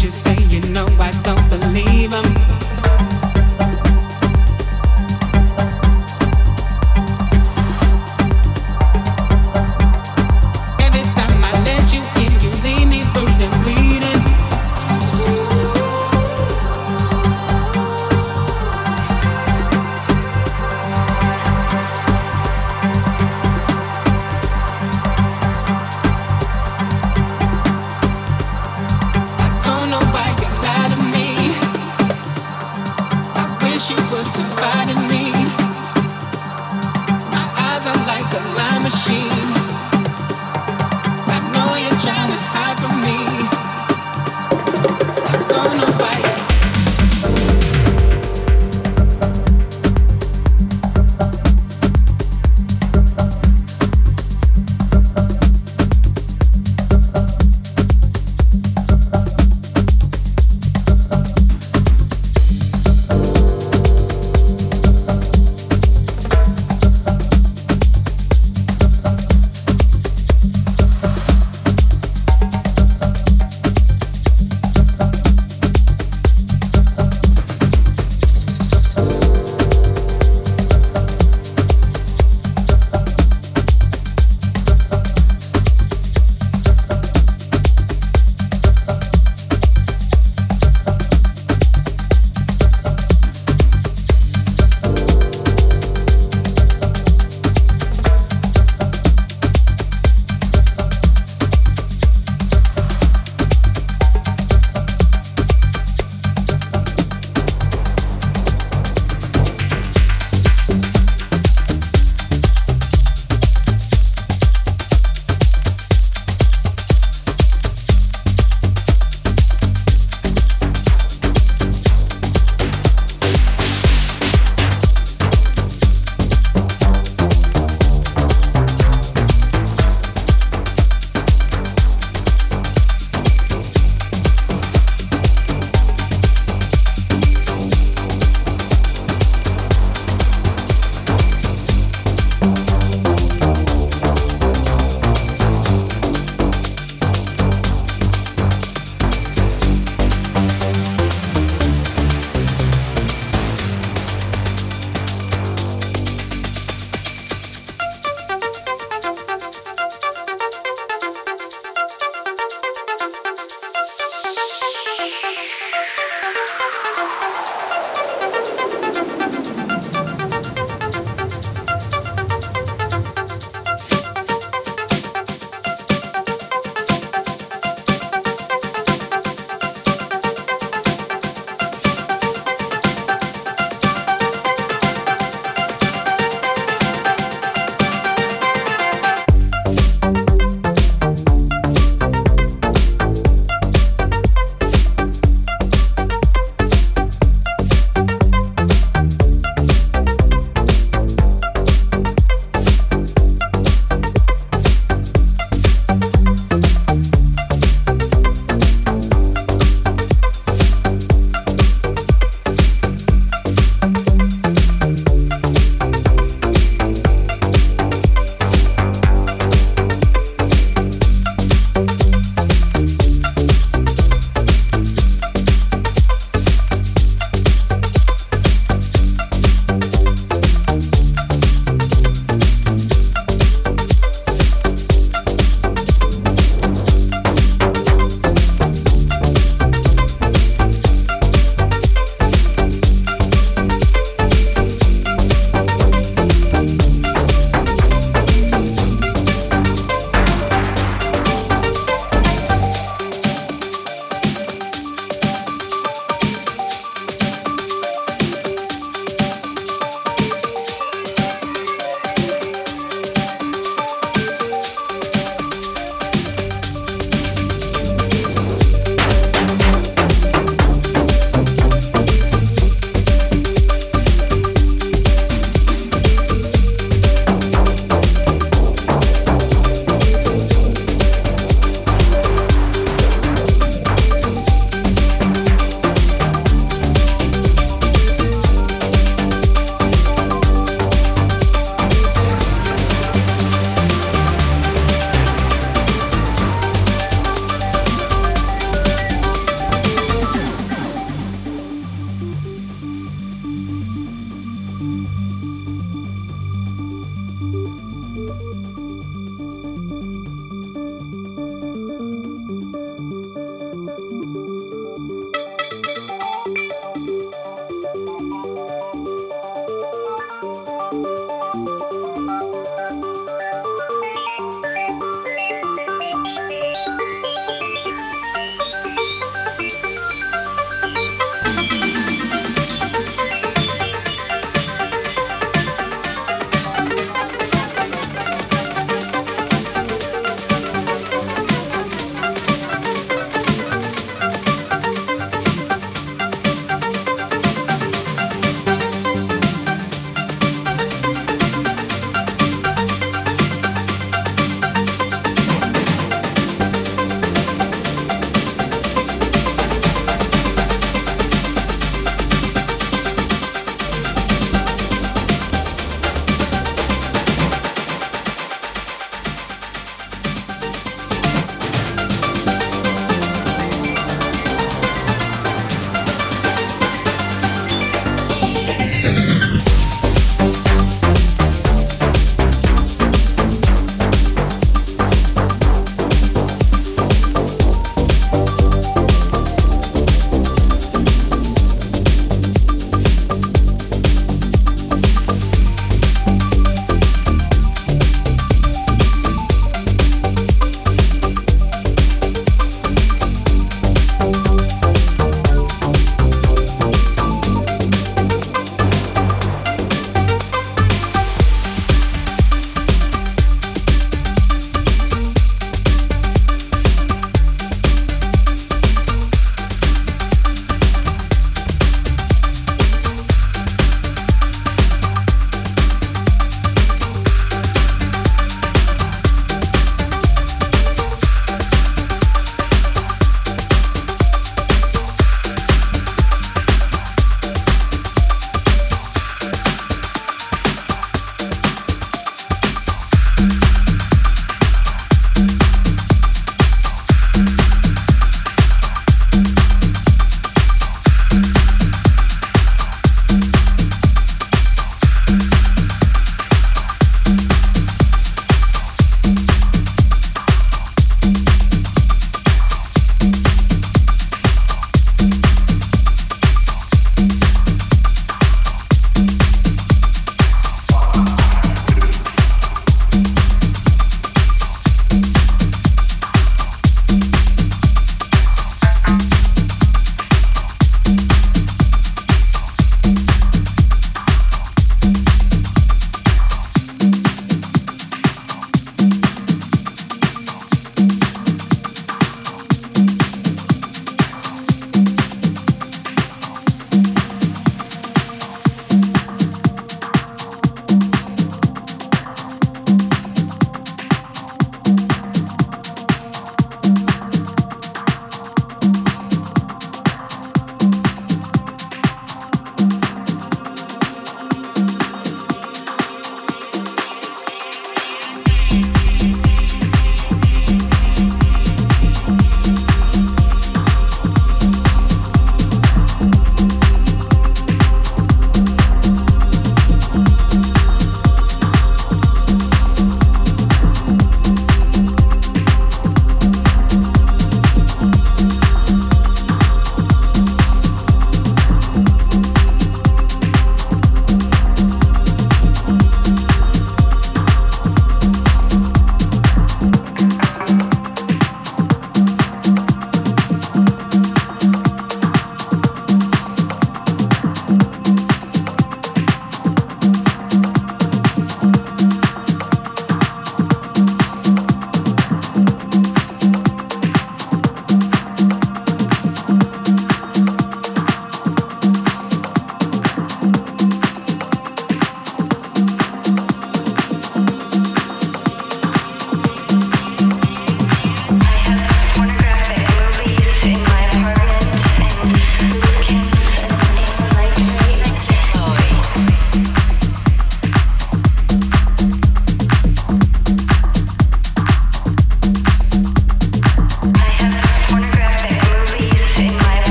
just saying